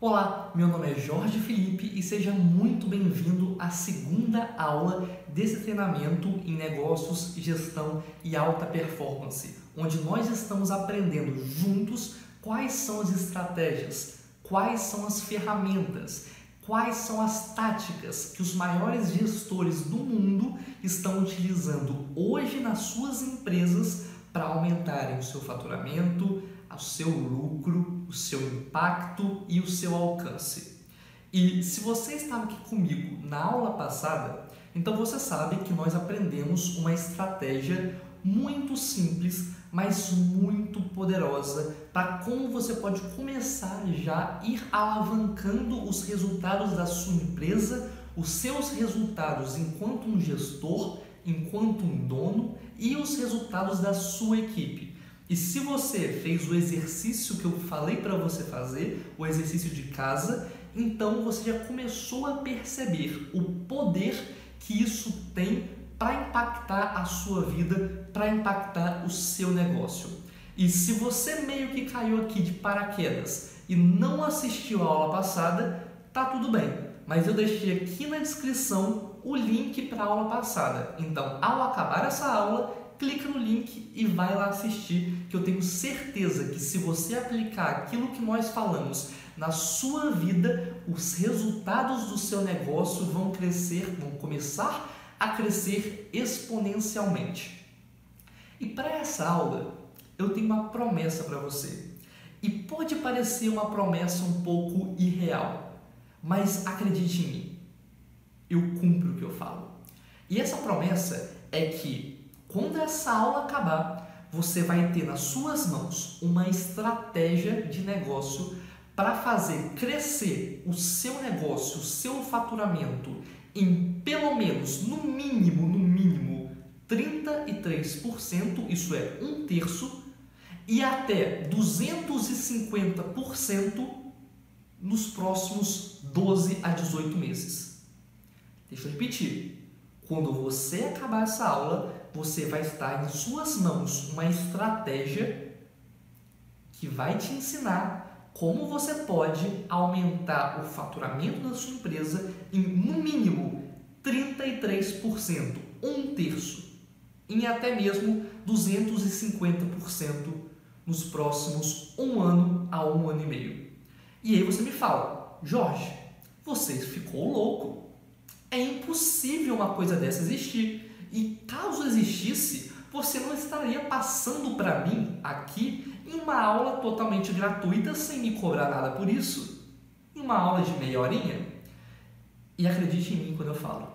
Olá, meu nome é Jorge Felipe e seja muito bem-vindo à segunda aula desse treinamento em negócios, gestão e alta performance, onde nós estamos aprendendo juntos quais são as estratégias, quais são as ferramentas, quais são as táticas que os maiores gestores do mundo estão utilizando hoje nas suas empresas para aumentarem o seu faturamento, o seu lucro, o seu impacto e o seu alcance. E se você estava aqui comigo na aula passada, então você sabe que nós aprendemos uma estratégia muito simples, mas muito poderosa para como você pode começar já a ir alavancando os resultados da sua empresa, os seus resultados enquanto um gestor, enquanto um dono e os resultados da sua equipe. E se você fez o exercício que eu falei para você fazer, o exercício de casa, então você já começou a perceber o poder que isso tem para impactar a sua vida, para impactar o seu negócio. E se você meio que caiu aqui de paraquedas e não assistiu a aula passada, tá tudo bem. Mas eu deixei aqui na descrição o link para a aula passada. Então, ao acabar essa aula, clica no link e vai lá assistir, que eu tenho certeza que se você aplicar aquilo que nós falamos na sua vida, os resultados do seu negócio vão crescer, vão começar a crescer exponencialmente. E para essa aula, eu tenho uma promessa para você. E pode parecer uma promessa um pouco irreal, mas acredite em mim, eu cumpro o que eu falo. E essa promessa é que quando essa aula acabar, você vai ter nas suas mãos uma estratégia de negócio para fazer crescer o seu negócio, o seu faturamento em pelo menos, no mínimo, no mínimo, 33%, isso é um terço, e até 250% nos próximos 12 a 18 meses. Deixa eu repetir. Quando você acabar essa aula, você vai estar em suas mãos uma estratégia que vai te ensinar como você pode aumentar o faturamento da sua empresa em no mínimo 33%, um terço, em até mesmo 250% nos próximos um ano a um ano e meio. E aí você me fala, Jorge, você ficou louco. É impossível uma coisa dessa existir. E caso existisse, você não estaria passando para mim aqui em uma aula totalmente gratuita sem me cobrar nada por isso. Em uma aula de meia horinha. E acredite em mim quando eu falo,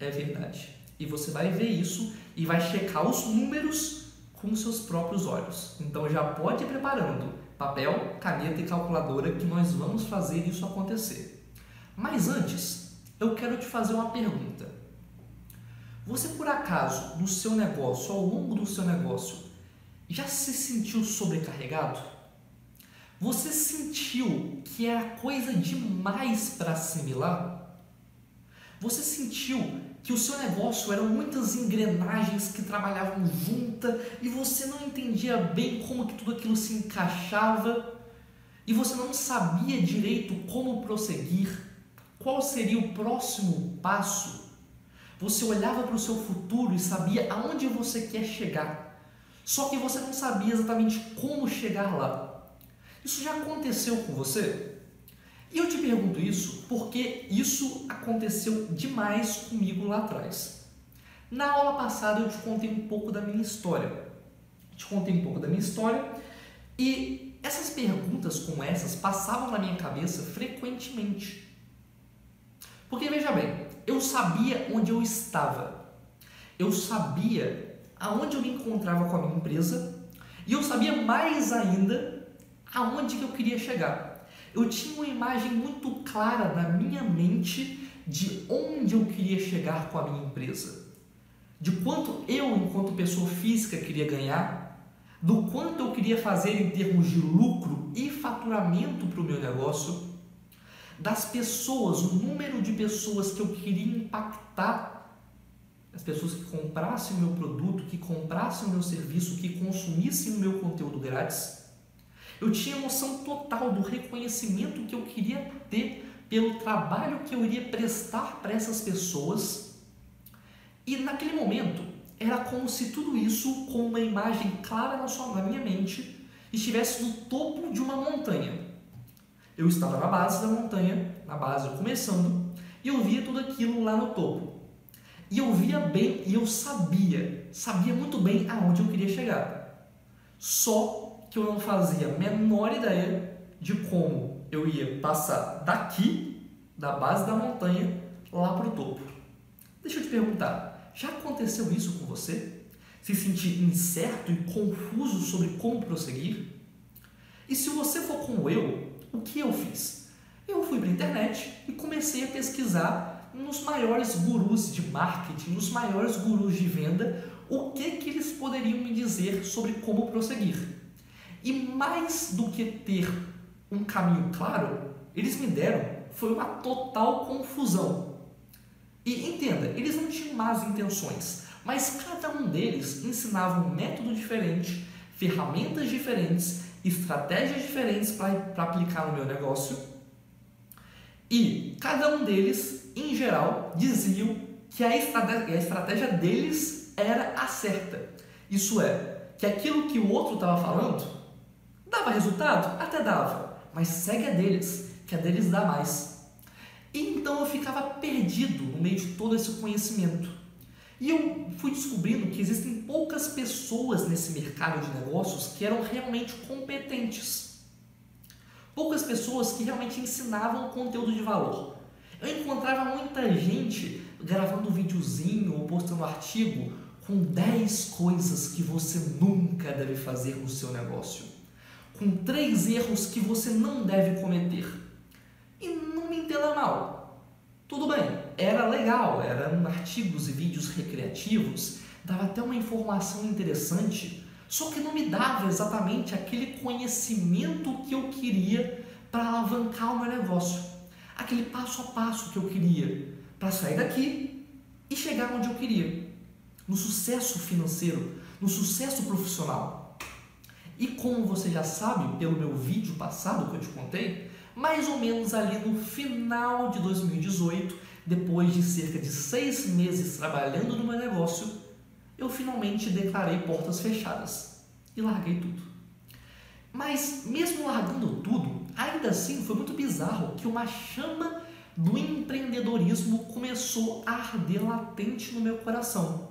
é verdade. E você vai ver isso e vai checar os números com seus próprios olhos. Então já pode ir preparando papel, caneta e calculadora que nós vamos fazer isso acontecer. Mas antes, eu quero te fazer uma pergunta. Você por acaso, no seu negócio, ao longo do seu negócio, já se sentiu sobrecarregado? Você sentiu que era coisa demais para assimilar? Você sentiu que o seu negócio eram muitas engrenagens que trabalhavam juntas e você não entendia bem como que tudo aquilo se encaixava e você não sabia direito como prosseguir? qual seria o próximo passo, você olhava para o seu futuro e sabia aonde você quer chegar. Só que você não sabia exatamente como chegar lá. Isso já aconteceu com você? E eu te pergunto isso porque isso aconteceu demais comigo lá atrás. Na aula passada eu te contei um pouco da minha história. Te contei um pouco da minha história e essas perguntas como essas passavam na minha cabeça frequentemente. Porque veja bem, eu sabia onde eu estava, eu sabia aonde eu me encontrava com a minha empresa e eu sabia mais ainda aonde que eu queria chegar. Eu tinha uma imagem muito clara na minha mente de onde eu queria chegar com a minha empresa, de quanto eu, enquanto pessoa física, queria ganhar, do quanto eu queria fazer em termos de lucro e faturamento para o meu negócio das pessoas, o número de pessoas que eu queria impactar, as pessoas que comprassem o meu produto, que comprassem o meu serviço, que consumissem o meu conteúdo grátis. Eu tinha noção total do reconhecimento que eu queria ter pelo trabalho que eu iria prestar para essas pessoas. E naquele momento, era como se tudo isso, com uma imagem clara na, sua, na minha mente, estivesse no topo de uma montanha. Eu estava na base da montanha, na base começando, e eu via tudo aquilo lá no topo. E eu via bem e eu sabia, sabia muito bem aonde eu queria chegar. Só que eu não fazia a menor ideia de como eu ia passar daqui, da base da montanha, lá para o topo. Deixa eu te perguntar, já aconteceu isso com você? Se sentir incerto e confuso sobre como prosseguir? E se você for como eu, o que eu fiz? Eu fui para a internet e comecei a pesquisar nos maiores gurus de marketing, nos maiores gurus de venda, o que, que eles poderiam me dizer sobre como prosseguir. E mais do que ter um caminho claro, eles me deram foi uma total confusão. E entenda, eles não tinham más intenções, mas cada um deles ensinava um método diferente, ferramentas diferentes estratégias diferentes para aplicar no meu negócio e cada um deles, em geral, diziam que a estratégia, a estratégia deles era a certa. Isso é, que aquilo que o outro estava falando dava resultado? Até dava, mas segue a deles, que a deles dá mais. E então eu ficava perdido no meio de todo esse conhecimento. E eu fui descobrindo que existem poucas pessoas nesse mercado de negócios que eram realmente competentes. Poucas pessoas que realmente ensinavam conteúdo de valor. Eu encontrava muita gente gravando videozinho ou postando artigo com 10 coisas que você nunca deve fazer no seu negócio. Com três erros que você não deve cometer. E não me entenda mal, tudo bem, era legal, eram artigos e vídeos recreativos, dava até uma informação interessante, só que não me dava exatamente aquele conhecimento que eu queria para alavancar o meu negócio, aquele passo a passo que eu queria para sair daqui e chegar onde eu queria, no sucesso financeiro, no sucesso profissional. E como você já sabe pelo meu vídeo passado que eu te contei, mais ou menos ali no final de 2018, depois de cerca de seis meses trabalhando no meu negócio, eu finalmente declarei portas fechadas e larguei tudo. Mas mesmo largando tudo, ainda assim foi muito bizarro que uma chama do empreendedorismo começou a arder latente no meu coração.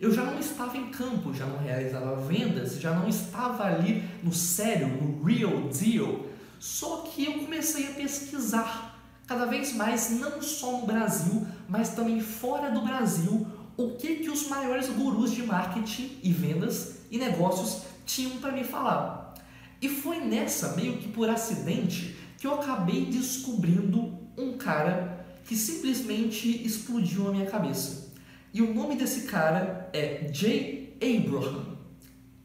Eu já não estava em campo, já não realizava vendas, já não estava ali no sério, no real deal, só que eu comecei a pesquisar cada vez mais, não só no Brasil, mas também fora do Brasil, o que, que os maiores gurus de marketing e vendas e negócios tinham para me falar. E foi nessa, meio que por acidente, que eu acabei descobrindo um cara que simplesmente explodiu a minha cabeça. E o nome desse cara é Jay Abraham.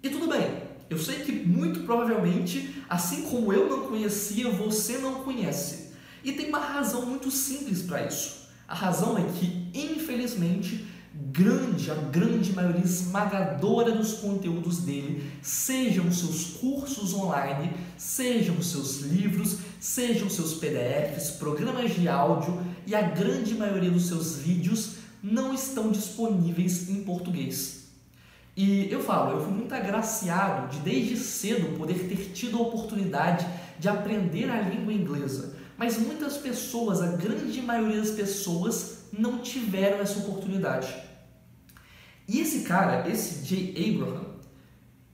E tudo bem, eu sei que muito provavelmente, assim como eu não conhecia, você não conhece. E tem uma razão muito simples para isso. A razão é que, infelizmente, grande, a grande maioria esmagadora dos conteúdos dele, sejam seus cursos online, sejam seus livros, sejam seus PDFs, programas de áudio e a grande maioria dos seus vídeos não estão disponíveis em português. E eu falo, eu fui muito agraciado de desde cedo poder ter tido a oportunidade de aprender a língua inglesa. Mas muitas pessoas, a grande maioria das pessoas, não tiveram essa oportunidade. E esse cara, esse Jay Abraham,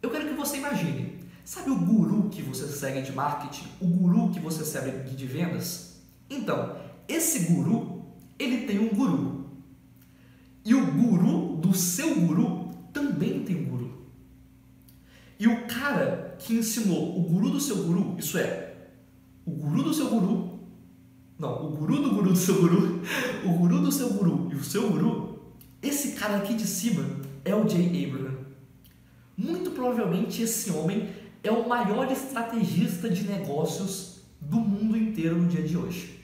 eu quero que você imagine. Sabe o guru que você segue de marketing? O guru que você segue de vendas? Então, esse guru, ele tem um guru. E o guru do seu guru também tem um guru. E o cara que ensinou o guru do seu guru, isso é, o guru do seu guru, não, o guru do guru do seu guru, o guru do seu guru e o seu guru, esse cara aqui de cima é o Jay Abraham. Muito provavelmente esse homem é o maior estrategista de negócios do mundo inteiro no dia de hoje.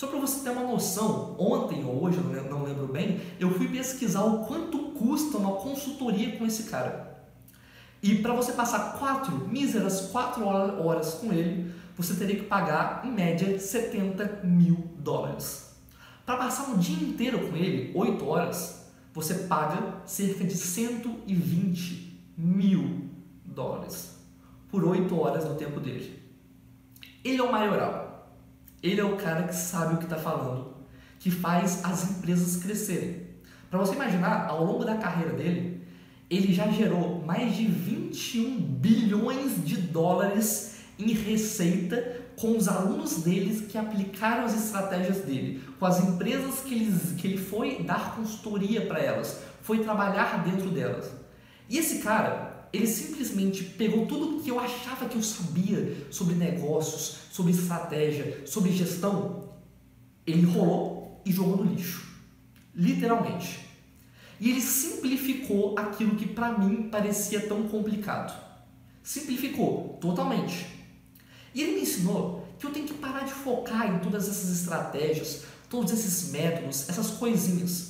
Só para você ter uma noção, ontem ou hoje, eu não lembro bem, eu fui pesquisar o quanto custa uma consultoria com esse cara. E para você passar quatro míseras quatro horas com ele, você teria que pagar em média 70 mil dólares. Para passar um dia inteiro com ele, 8 horas, você paga cerca de 120 mil dólares por 8 horas do tempo dele. Ele é o maioral. Ele é o cara que sabe o que está falando, que faz as empresas crescerem. Para você imaginar, ao longo da carreira dele, ele já gerou mais de 21 bilhões de dólares em receita com os alunos deles que aplicaram as estratégias dele, com as empresas que ele, que ele foi dar consultoria para elas, foi trabalhar dentro delas. E esse cara, ele simplesmente pegou tudo que eu achava que eu sabia sobre negócios, sobre estratégia, sobre gestão, ele rolou e jogou no lixo. Literalmente. E ele simplificou aquilo que para mim parecia tão complicado. Simplificou totalmente. E ele me ensinou que eu tenho que parar de focar em todas essas estratégias, todos esses métodos, essas coisinhas.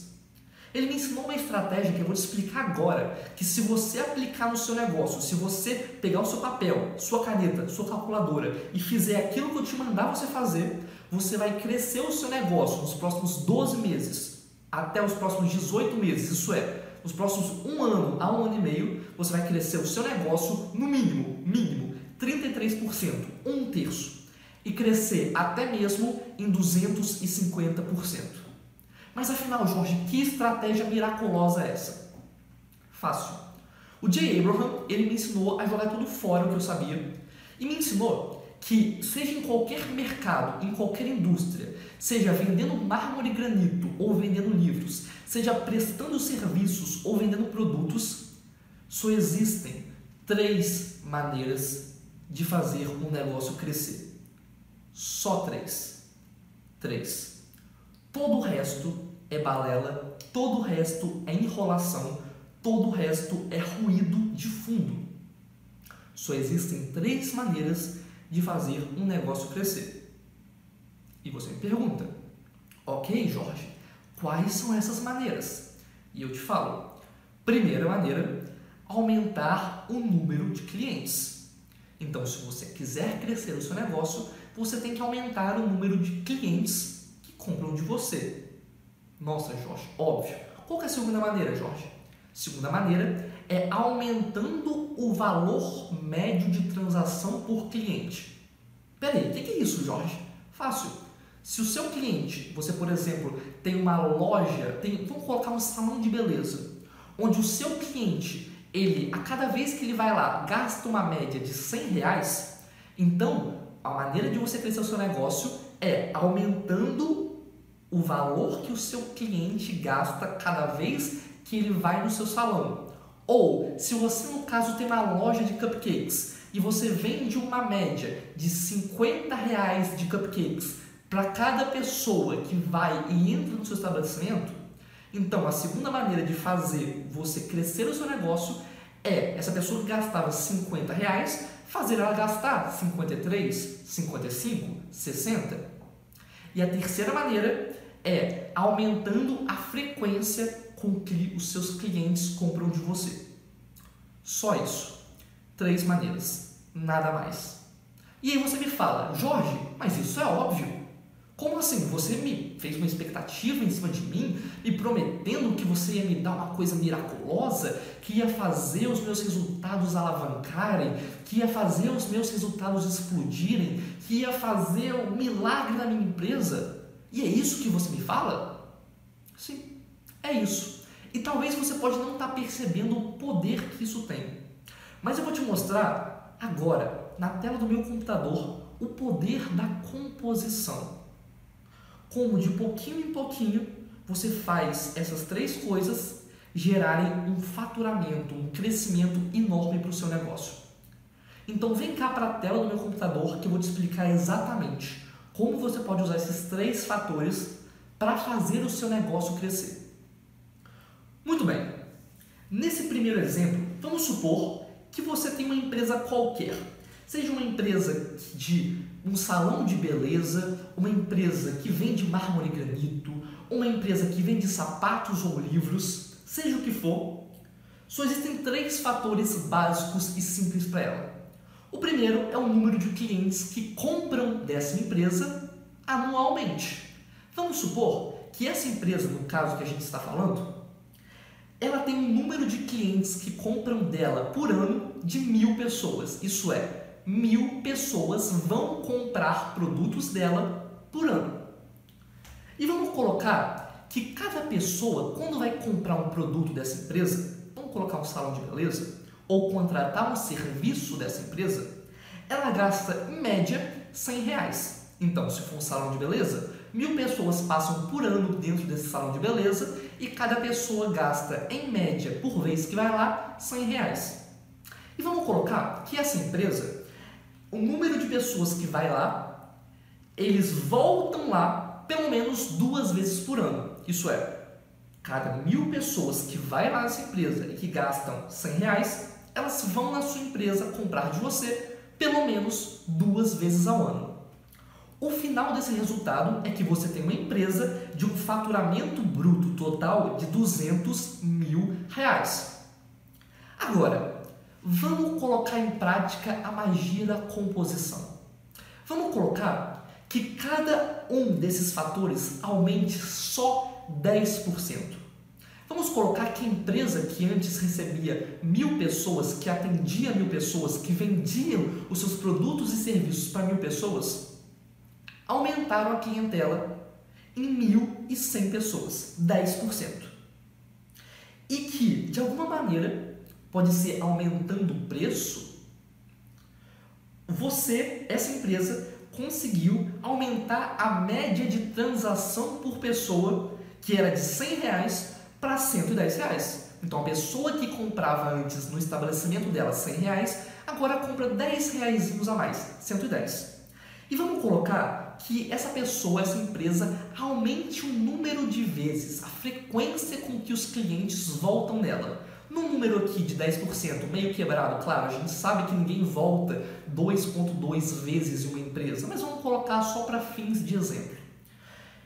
Ele me ensinou uma estratégia que eu vou te explicar agora, que se você aplicar no seu negócio, se você pegar o seu papel, sua caneta, sua calculadora e fizer aquilo que eu te mandar você fazer, você vai crescer o seu negócio nos próximos 12 meses, até os próximos 18 meses, isso é, nos próximos um ano a um ano e meio, você vai crescer o seu negócio no mínimo, mínimo, 33%, um terço, e crescer até mesmo em 250%. Mas afinal, Jorge, que estratégia miraculosa é essa? Fácil. O Jay Abraham, ele me ensinou a jogar tudo fora o que eu sabia e me ensinou que seja em qualquer mercado, em qualquer indústria, seja vendendo mármore e granito ou vendendo livros, seja prestando serviços ou vendendo produtos, só existem três maneiras de fazer um negócio crescer. Só três. Três. Todo o resto é balela, todo o resto é enrolação, todo o resto é ruído de fundo. Só existem três maneiras de fazer um negócio crescer. E você me pergunta, ok, Jorge, quais são essas maneiras? E eu te falo, primeira maneira, aumentar o número de clientes. Então, se você quiser crescer o seu negócio, você tem que aumentar o número de clientes compram de você. Nossa, Jorge, óbvio. Qual é a segunda maneira, Jorge? Segunda maneira é aumentando o valor médio de transação por cliente. Peraí, o que é isso, Jorge? Fácil. Se o seu cliente, você por exemplo, tem uma loja, tem, vamos colocar um salão de beleza, onde o seu cliente ele, a cada vez que ele vai lá, gasta uma média de 100 reais, então a maneira de você crescer o seu negócio é aumentando o valor que o seu cliente gasta cada vez que ele vai no seu salão. Ou, se você no caso tem uma loja de cupcakes e você vende uma média de 50 reais de cupcakes para cada pessoa que vai e entra no seu estabelecimento, então, a segunda maneira de fazer você crescer o seu negócio é essa pessoa que gastava 50 reais, fazer ela gastar 53, 55, 60. E a terceira maneira é aumentando a frequência com que os seus clientes compram de você. Só isso. Três maneiras, nada mais. E aí você me fala, Jorge, mas isso é óbvio. Como assim? Você me fez uma expectativa em cima de mim, me prometendo que você ia me dar uma coisa miraculosa, que ia fazer os meus resultados alavancarem, que ia fazer os meus resultados explodirem, que ia fazer um milagre na minha empresa? E é isso que você me fala? Sim, é isso. E talvez você pode não estar percebendo o poder que isso tem. Mas eu vou te mostrar agora, na tela do meu computador, o poder da composição como de pouquinho em pouquinho você faz essas três coisas gerarem um faturamento, um crescimento enorme para o seu negócio. Então vem cá para a tela do meu computador que eu vou te explicar exatamente como você pode usar esses três fatores para fazer o seu negócio crescer. Muito bem. Nesse primeiro exemplo, vamos supor que você tem uma empresa qualquer, seja uma empresa de um salão de beleza, uma empresa que vende mármore e granito, uma empresa que vende sapatos ou livros, seja o que for. Só existem três fatores básicos e simples para ela. O primeiro é o número de clientes que compram dessa empresa anualmente. Vamos supor que essa empresa, no caso que a gente está falando, ela tem um número de clientes que compram dela por ano de mil pessoas. Isso é, mil pessoas vão comprar produtos dela por ano. E vamos colocar que cada pessoa, quando vai comprar um produto dessa empresa, vamos colocar um salão de beleza, ou contratar um serviço dessa empresa, ela gasta em média 100 reais. Então, se for um salão de beleza, mil pessoas passam por ano dentro desse salão de beleza e cada pessoa gasta, em média, por vez que vai lá, 100 reais. E vamos colocar que essa empresa, o número de pessoas que vai lá, eles voltam lá pelo menos duas vezes por ano. Isso é, cada mil pessoas que vai lá nessa empresa e que gastam 100 reais, elas vão na sua empresa comprar de você pelo menos duas vezes ao ano. O final desse resultado é que você tem uma empresa de um faturamento bruto total de 200 mil reais. Agora, vamos colocar em prática a magia da composição. Vamos colocar que cada um desses fatores aumente só 10%. Vamos colocar que a empresa que antes recebia mil pessoas, que atendia mil pessoas, que vendiam os seus produtos e serviços para mil pessoas, aumentaram a clientela em 1.100 pessoas, 10%. E que, de alguma maneira, pode ser aumentando o preço, você, essa empresa, conseguiu aumentar a média de transação por pessoa, que era de 100 reais para 110 reais. Então, a pessoa que comprava antes no estabelecimento dela 100 reais, agora compra 10 reais a mais, 110. E vamos colocar que essa pessoa, essa empresa, aumente o número de vezes, a frequência com que os clientes voltam nela. No número aqui de 10%, meio quebrado, claro, a gente sabe que ninguém volta 2,2 vezes uma empresa, mas vamos colocar só para fins de exemplo.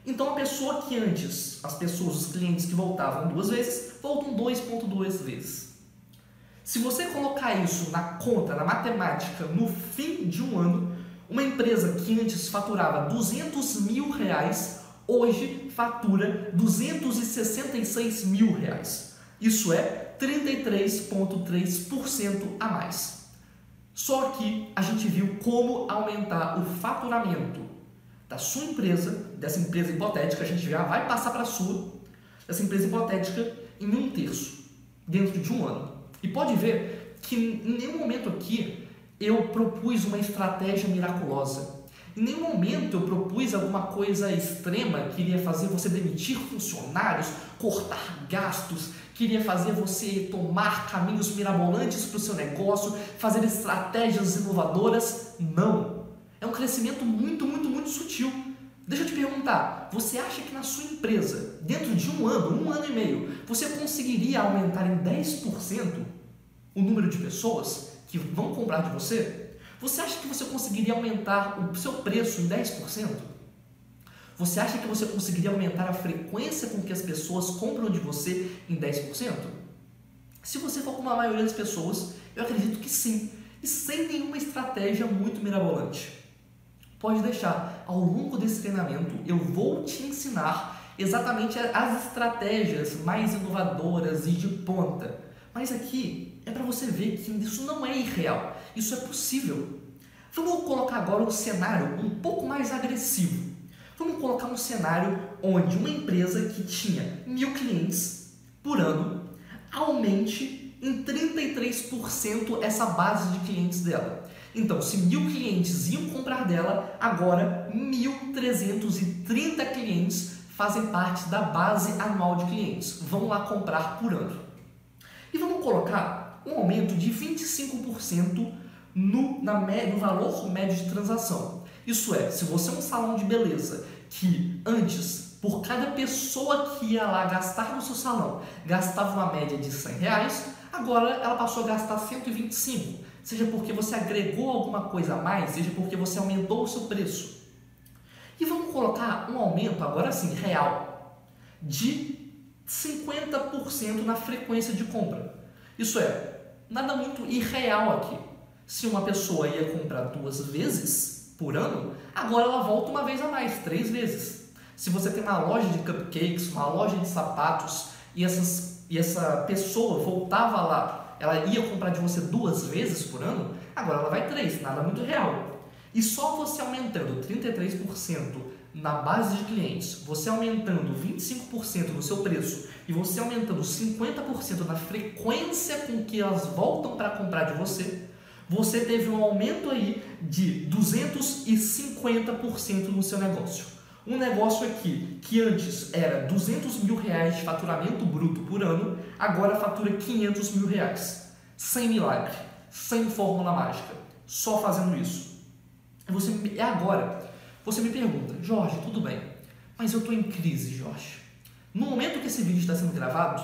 Então, a pessoa que antes, as pessoas, os clientes que voltavam duas vezes, voltam 2,2 vezes. Se você colocar isso na conta, na matemática, no fim de um ano, uma empresa que antes faturava 200 mil reais, hoje fatura 266 mil reais. Isso é 33,3% a mais. Só que a gente viu como aumentar o faturamento da sua empresa, dessa empresa hipotética, a gente já vai passar para a sua, dessa empresa hipotética, em um terço, dentro de um ano. E pode ver que em nenhum momento aqui eu propus uma estratégia miraculosa. Em nenhum momento eu propus alguma coisa extrema que iria fazer você demitir funcionários, cortar gastos, que iria fazer você tomar caminhos mirabolantes para o seu negócio, fazer estratégias inovadoras. Não. É um crescimento muito, muito, muito sutil. Deixa eu te perguntar, você acha que na sua empresa, dentro de um ano, um ano e meio, você conseguiria aumentar em 10% o número de pessoas que vão comprar de você, você acha que você conseguiria aumentar o seu preço em 10%? Você acha que você conseguiria aumentar a frequência com que as pessoas compram de você em 10%? Se você for como a maioria das pessoas, eu acredito que sim, e sem nenhuma estratégia muito mirabolante. Pode deixar, ao longo desse treinamento eu vou te ensinar exatamente as estratégias mais inovadoras e de ponta. Mas aqui é para você ver que isso não é irreal, isso é possível. Vamos colocar agora um cenário um pouco mais agressivo. Vamos colocar um cenário onde uma empresa que tinha mil clientes por ano aumente em 33% essa base de clientes dela. Então, se mil clientes iam comprar dela, agora 1.330 clientes fazem parte da base anual de clientes. Vão lá comprar por ano. E vamos colocar um aumento de 25% no, na, no valor médio de transação. Isso é, se você é um salão de beleza que antes, por cada pessoa que ia lá gastar no seu salão, gastava uma média de 100 reais, agora ela passou a gastar 125. Seja porque você agregou alguma coisa a mais, seja porque você aumentou o seu preço. E vamos colocar um aumento, agora sim, real, de 50% na frequência de compra. Isso é, nada muito irreal aqui. Se uma pessoa ia comprar duas vezes por ano, agora ela volta uma vez a mais, três vezes. Se você tem uma loja de cupcakes, uma loja de sapatos e, essas, e essa pessoa voltava lá, ela ia comprar de você duas vezes por ano, agora ela vai três, nada muito real. E só você aumentando 33% na base de clientes, você aumentando 25% no seu preço e você aumentando 50% na frequência com que elas voltam para comprar de você, você teve um aumento aí de 250% no seu negócio. Um negócio aqui que antes era 200 mil reais de faturamento bruto por ano, agora fatura 500 mil reais. Sem milagre, sem fórmula mágica, só fazendo isso. Você, e agora, você me pergunta, Jorge, tudo bem, mas eu estou em crise, Jorge. No momento que esse vídeo está sendo gravado,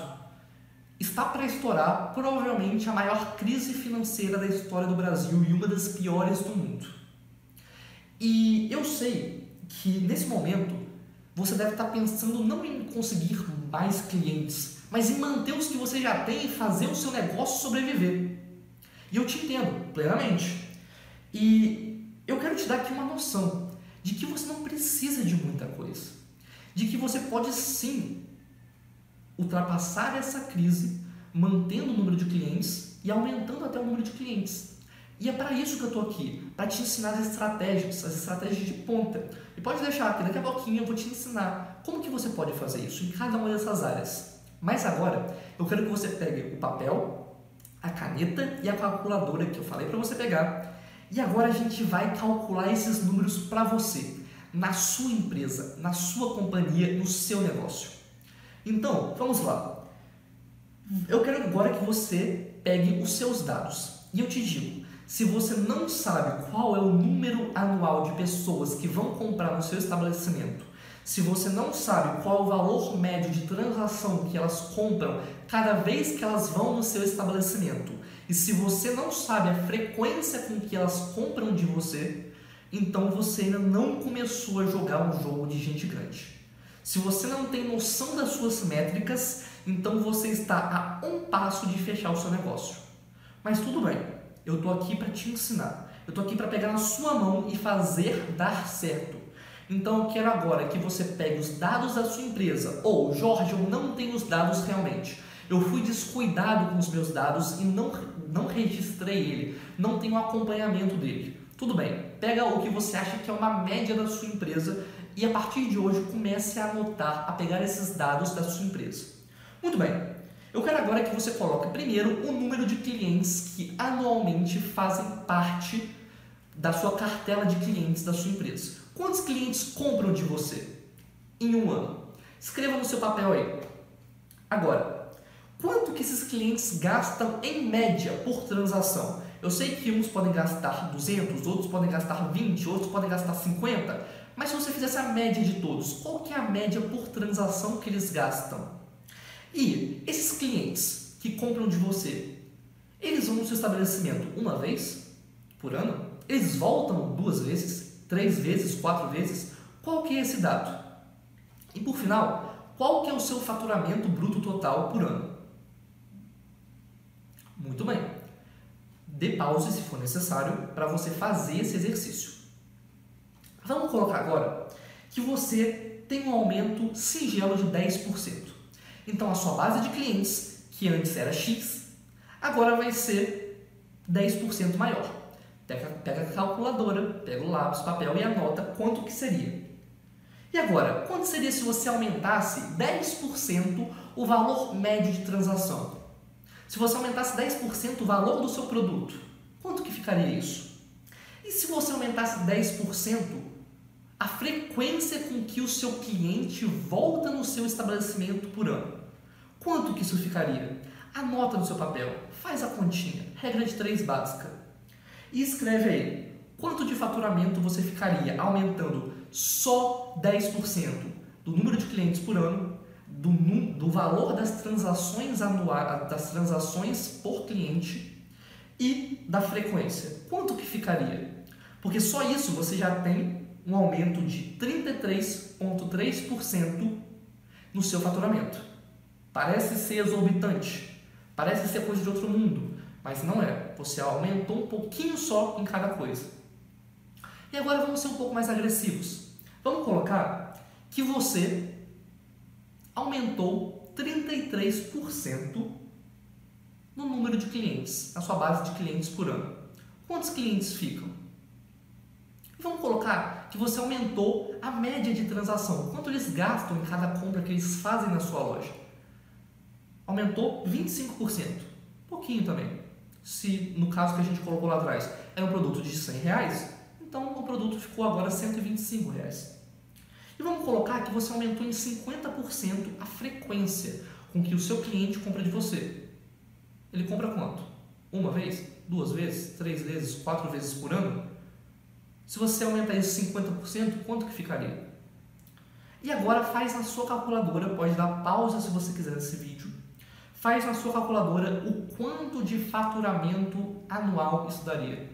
está para estourar provavelmente a maior crise financeira da história do Brasil e uma das piores do mundo. E eu sei que nesse momento você deve estar pensando não em conseguir mais clientes, mas em manter os que você já tem e fazer o seu negócio sobreviver. E eu te entendo plenamente. E eu quero te dar aqui uma noção de que você não precisa de muita coisa de que você pode sim ultrapassar essa crise mantendo o número de clientes e aumentando até o número de clientes. E é para isso que eu estou aqui, para te ensinar as estratégias, as estratégias de ponta. E pode deixar que daqui a pouquinho eu vou te ensinar como que você pode fazer isso em cada uma dessas áreas. Mas agora, eu quero que você pegue o papel, a caneta e a calculadora que eu falei para você pegar. E agora a gente vai calcular esses números para você na sua empresa, na sua companhia, no seu negócio. Então, vamos lá. Eu quero agora que você pegue os seus dados e eu te digo: se você não sabe qual é o número anual de pessoas que vão comprar no seu estabelecimento, se você não sabe qual é o valor médio de transação que elas compram cada vez que elas vão no seu estabelecimento, e se você não sabe a frequência com que elas compram de você, então você ainda não começou a jogar um jogo de gente grande. Se você não tem noção das suas métricas, então você está a um passo de fechar o seu negócio. Mas tudo bem, eu estou aqui para te ensinar. Eu estou aqui para pegar na sua mão e fazer dar certo. Então eu quero agora que você pegue os dados da sua empresa. Ou, Jorge, eu não tenho os dados realmente. Eu fui descuidado com os meus dados e não, não registrei ele. Não tenho acompanhamento dele. Tudo bem, pega o que você acha que é uma média da sua empresa e a partir de hoje comece a anotar, a pegar esses dados da sua empresa. Muito bem, eu quero agora que você coloque primeiro o número de clientes que anualmente fazem parte da sua cartela de clientes da sua empresa. Quantos clientes compram de você em um ano? Escreva no seu papel aí. Agora, quanto que esses clientes gastam em média por transação? Eu sei que uns podem gastar 200, outros podem gastar 20, outros podem gastar 50, mas se você fizesse a média de todos, qual que é a média por transação que eles gastam? E esses clientes que compram de você, eles vão no seu estabelecimento uma vez por ano? Eles voltam duas vezes, três vezes, quatro vezes? Qual que é esse dado? E por final, qual que é o seu faturamento bruto total por ano? Muito bem dê pause se for necessário para você fazer esse exercício. Vamos colocar agora que você tem um aumento singelo de 10%. Então a sua base de clientes, que antes era X, agora vai ser 10% maior. Pega, pega a calculadora, pega o lápis, papel e anota quanto que seria. E agora, quanto seria se você aumentasse 10% o valor médio de transação? Se você aumentasse 10% o valor do seu produto, quanto que ficaria isso? E se você aumentasse 10% a frequência com que o seu cliente volta no seu estabelecimento por ano, quanto que isso ficaria? Anota no seu papel, faz a continha, regra de três básica. E escreve aí, quanto de faturamento você ficaria aumentando só 10% do número de clientes por ano do, do valor das transações anuais, das transações por cliente e da frequência. Quanto que ficaria? Porque só isso você já tem um aumento de 33,3% no seu faturamento. Parece ser exorbitante, Parece ser coisa de outro mundo, mas não é. Você aumentou um pouquinho só em cada coisa. E agora vamos ser um pouco mais agressivos. Vamos colocar que você aumentou 33% no número de clientes, na sua base de clientes por ano. Quantos clientes ficam? Vamos colocar que você aumentou a média de transação. Quanto eles gastam em cada compra que eles fazem na sua loja? Aumentou 25%. Pouquinho também. Se no caso que a gente colocou lá atrás era um produto de 100 reais, então o produto ficou agora 125 reais. E vamos colocar que você aumentou em 50% a frequência com que o seu cliente compra de você. Ele compra quanto? Uma vez? Duas vezes? Três vezes? Quatro vezes por ano? Se você aumentar isso 50%, quanto que ficaria? E agora faz na sua calculadora, pode dar pausa se você quiser nesse vídeo. Faz na sua calculadora o quanto de faturamento anual isso daria.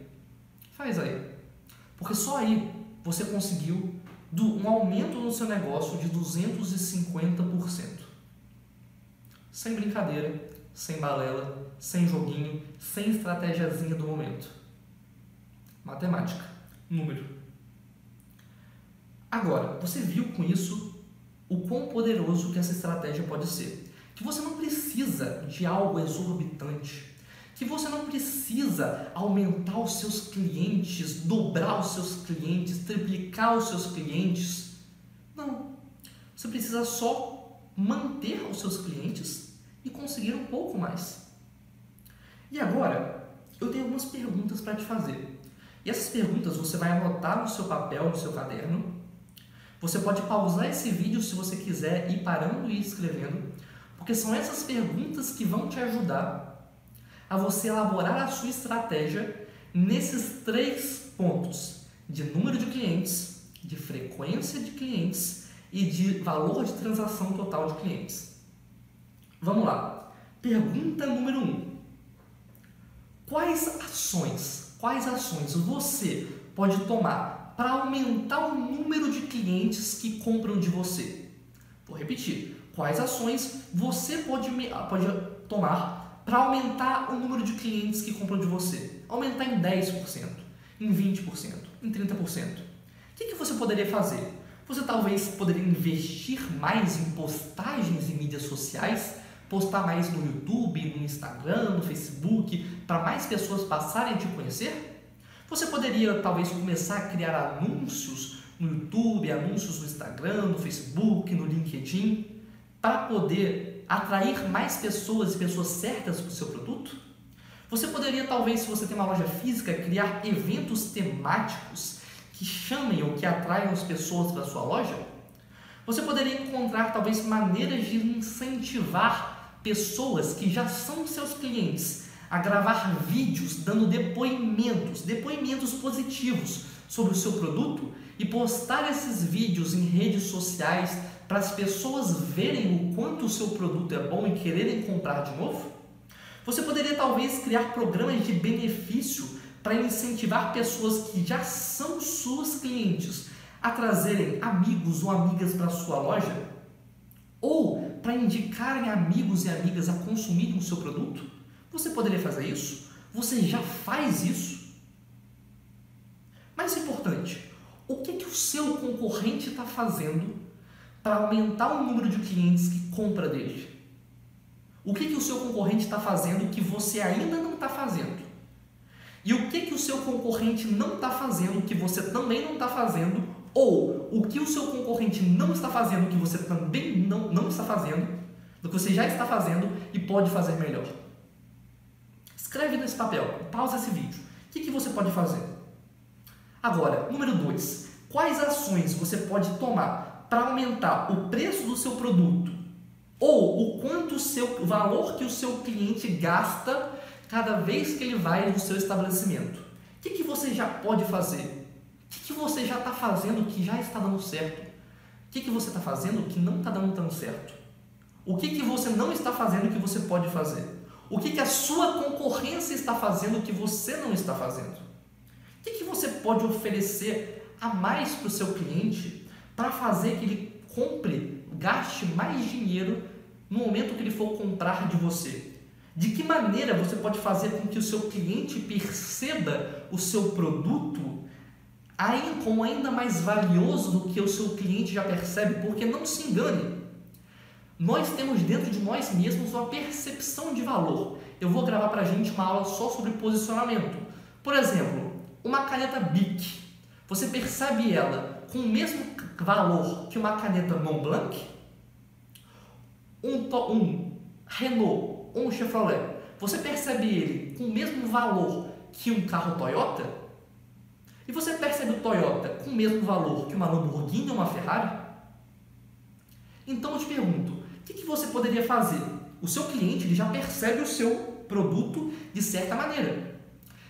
Faz aí. Porque só aí você conseguiu um aumento no seu negócio de 250%. Sem brincadeira, sem balela, sem joguinho, sem estratégiazinha do momento. Matemática, número. Agora, você viu com isso o quão poderoso que essa estratégia pode ser. Que você não precisa de algo exorbitante, que você não precisa aumentar os seus clientes, dobrar os seus clientes, triplicar os seus clientes. Não. Você precisa só manter os seus clientes e conseguir um pouco mais. E agora, eu tenho algumas perguntas para te fazer. E essas perguntas você vai anotar no seu papel, no seu caderno. Você pode pausar esse vídeo se você quiser ir parando e escrevendo, porque são essas perguntas que vão te ajudar a você elaborar a sua estratégia nesses três pontos: de número de clientes, de frequência de clientes e de valor de transação total de clientes. Vamos lá. Pergunta número 1. Um. Quais ações, quais ações você pode tomar para aumentar o número de clientes que compram de você? Vou repetir. Quais ações você pode, pode tomar para aumentar o número de clientes que compram de você? Aumentar em 10%, em 20%, em 30%. O que, que você poderia fazer? Você talvez poderia investir mais em postagens em mídias sociais postar mais no YouTube, no Instagram, no Facebook, para mais pessoas passarem a te conhecer? Você poderia talvez começar a criar anúncios no YouTube, anúncios no Instagram, no Facebook, no LinkedIn, para poder atrair mais pessoas e pessoas certas para o seu produto? Você poderia, talvez, se você tem uma loja física, criar eventos temáticos que chamem ou que atraiam as pessoas para a sua loja? Você poderia encontrar, talvez, maneiras de incentivar pessoas que já são seus clientes a gravar vídeos dando depoimentos, depoimentos positivos sobre o seu produto e postar esses vídeos em redes sociais para as pessoas verem o quanto o seu produto é bom e quererem comprar de novo? Você poderia talvez criar programas de benefício para incentivar pessoas que já são suas clientes a trazerem amigos ou amigas para sua loja? Ou para indicarem amigos e amigas a consumirem o seu produto? Você poderia fazer isso? Você já faz isso? Mais importante, o que, que o seu concorrente está fazendo para aumentar o número de clientes que compra dele? O que, que o seu concorrente está fazendo que você ainda não está fazendo? E o que, que o seu concorrente não está fazendo que você também não está fazendo ou o que o seu concorrente não está fazendo, que você também não, não está fazendo, do que você já está fazendo e pode fazer melhor. Escreve nesse papel, pausa esse vídeo. O que, que você pode fazer? Agora, número 2. Quais ações você pode tomar para aumentar o preço do seu produto ou o quanto o seu valor que o seu cliente gasta cada vez que ele vai no seu estabelecimento? O que, que você já pode fazer? O que, você já está fazendo que já está dando certo? O que, que você está fazendo que não está dando tão certo? O que, que você não está fazendo que você pode fazer? O que, que a sua concorrência está fazendo que você não está fazendo? O que, que você pode oferecer a mais para o seu cliente para fazer que ele compre, gaste mais dinheiro no momento que ele for comprar de você? De que maneira você pode fazer com que o seu cliente perceba o seu produto aí como ainda mais valioso do que o seu cliente já percebe? Porque não se engane, nós temos dentro de nós mesmos uma percepção de valor. Eu vou gravar para a gente uma aula só sobre posicionamento. Por exemplo, uma caneta Bic. Você percebe ela com o mesmo valor que uma caneta Montblanc? Um, um Renault ou um Chevrolet. Você percebe ele com o mesmo valor que um carro Toyota? E você percebe o Toyota com o mesmo valor que uma Lamborghini ou uma Ferrari? Então eu te pergunto, o que, que você poderia fazer? O seu cliente ele já percebe o seu produto de certa maneira.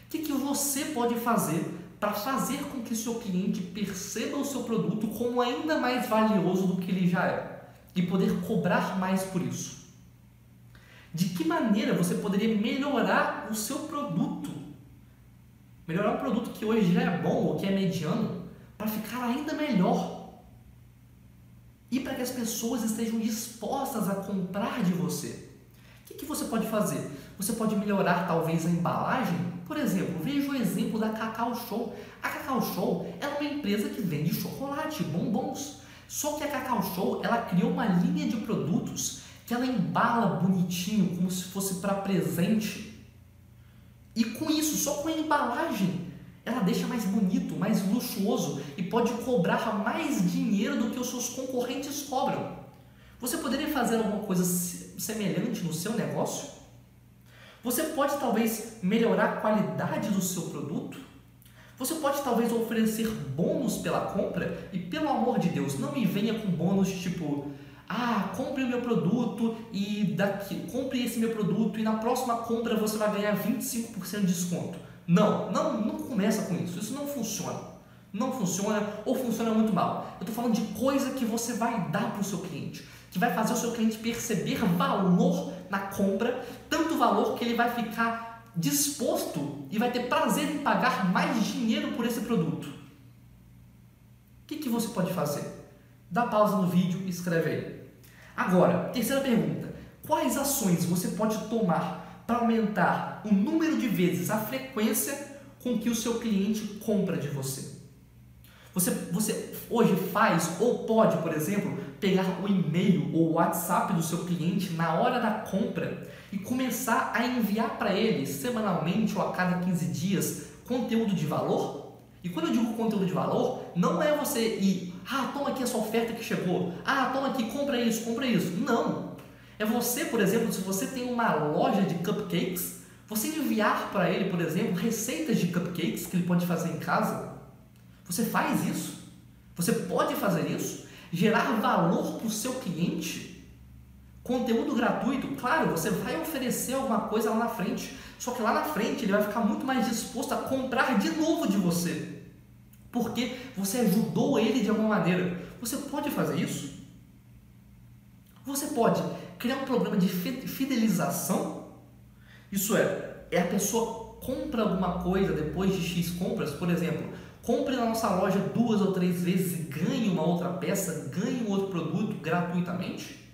O que, que você pode fazer para fazer com que seu cliente perceba o seu produto como ainda mais valioso do que ele já é e poder cobrar mais por isso? De que maneira você poderia melhorar o seu produto? Melhorar um produto que hoje já é bom ou que é mediano para ficar ainda melhor. E para que as pessoas estejam dispostas a comprar de você. O que, que você pode fazer? Você pode melhorar talvez a embalagem. Por exemplo, veja o exemplo da Cacau Show. A Cacau Show é uma empresa que vende chocolate, bombons. Só que a Cacau Show ela criou uma linha de produtos que ela embala bonitinho, como se fosse para presente. E com isso, só com a embalagem, ela deixa mais bonito, mais luxuoso e pode cobrar mais dinheiro do que os seus concorrentes cobram. Você poderia fazer alguma coisa semelhante no seu negócio? Você pode talvez melhorar a qualidade do seu produto? Você pode talvez oferecer bônus pela compra e pelo amor de Deus, não me venha com bônus tipo ah, compre o meu produto e daqui, compre esse meu produto e na próxima compra você vai ganhar 25% de desconto. Não, não, não começa com isso. Isso não funciona. Não funciona ou funciona muito mal. Eu estou falando de coisa que você vai dar para o seu cliente, que vai fazer o seu cliente perceber valor na compra, tanto valor que ele vai ficar disposto e vai ter prazer em pagar mais dinheiro por esse produto. O que, que você pode fazer? Dá pausa no vídeo e escreve aí. Agora, terceira pergunta: quais ações você pode tomar para aumentar o número de vezes, a frequência com que o seu cliente compra de você? Você, você hoje faz ou pode, por exemplo, pegar o e-mail ou o WhatsApp do seu cliente na hora da compra e começar a enviar para ele semanalmente ou a cada 15 dias conteúdo de valor? E quando eu digo conteúdo de valor, não é você ir, ah, toma aqui essa oferta que chegou, ah, toma aqui, compra isso, compra isso. Não. É você, por exemplo, se você tem uma loja de cupcakes, você enviar para ele, por exemplo, receitas de cupcakes que ele pode fazer em casa. Você faz isso. Você pode fazer isso. Gerar valor para o seu cliente. Conteúdo gratuito, claro, você vai oferecer alguma coisa lá na frente. Só que lá na frente ele vai ficar muito mais disposto a comprar de novo de você porque você ajudou ele de alguma maneira. Você pode fazer isso? Você pode criar um programa de fidelização? Isso é, é a pessoa compra alguma coisa depois de X compras, por exemplo, compre na nossa loja duas ou três vezes e ganhe uma outra peça, ganhe um outro produto gratuitamente?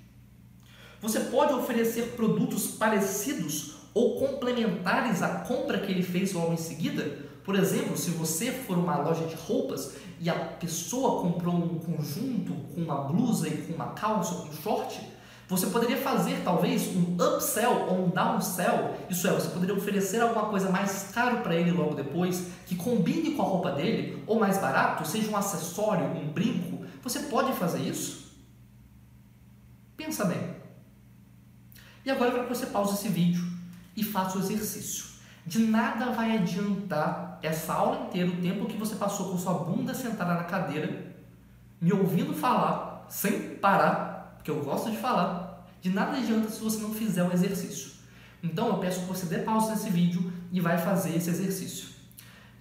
Você pode oferecer produtos parecidos ou complementares à compra que ele fez logo em seguida? Por exemplo, se você for uma loja de roupas e a pessoa comprou um conjunto com uma blusa e com uma calça com um short, você poderia fazer talvez um upsell ou um downsell. Isso é, você poderia oferecer alguma coisa mais caro para ele logo depois, que combine com a roupa dele, ou mais barato, seja um acessório, um brinco. Você pode fazer isso? Pensa bem. E agora eu quero que você pause esse vídeo e faça o exercício. De nada vai adiantar essa aula inteira, o tempo que você passou com sua bunda sentada na cadeira, me ouvindo falar, sem parar, porque eu gosto de falar. De nada adianta se você não fizer o exercício. Então eu peço que você dê pausa nesse vídeo e vai fazer esse exercício.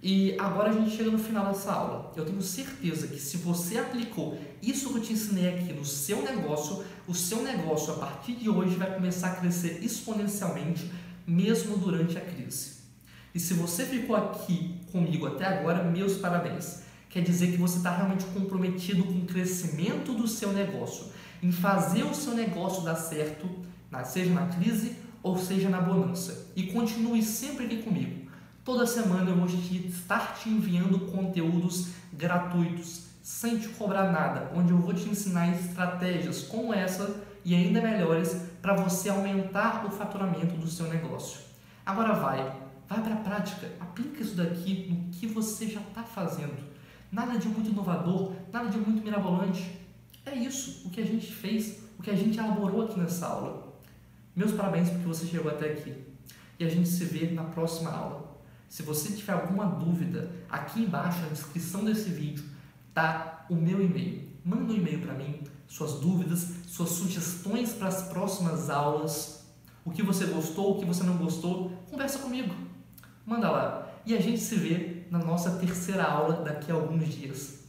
E agora a gente chega no final dessa aula. Eu tenho certeza que se você aplicou isso que eu te ensinei aqui no seu negócio, o seu negócio a partir de hoje vai começar a crescer exponencialmente mesmo durante a crise. E se você ficou aqui comigo até agora, meus parabéns. Quer dizer que você está realmente comprometido com o crescimento do seu negócio, em fazer o seu negócio dar certo, seja na crise ou seja na bonança. E continue sempre aqui comigo. Toda semana eu vou estar te enviando conteúdos gratuitos, sem te cobrar nada, onde eu vou te ensinar estratégias como essa e ainda melhores para você aumentar o faturamento do seu negócio. Agora vai, vai para a prática, aplica isso daqui no que você já está fazendo. Nada de muito inovador, nada de muito mirabolante. É isso, o que a gente fez, o que a gente elaborou aqui nessa aula. Meus parabéns porque você chegou até aqui. E a gente se vê na próxima aula. Se você tiver alguma dúvida, aqui embaixo na descrição desse vídeo tá o meu e-mail. Manda um e-mail para mim, suas dúvidas, suas sugestões para as próximas aulas, o que você gostou, o que você não gostou, conversa comigo. Manda lá. E a gente se vê na nossa terceira aula daqui a alguns dias.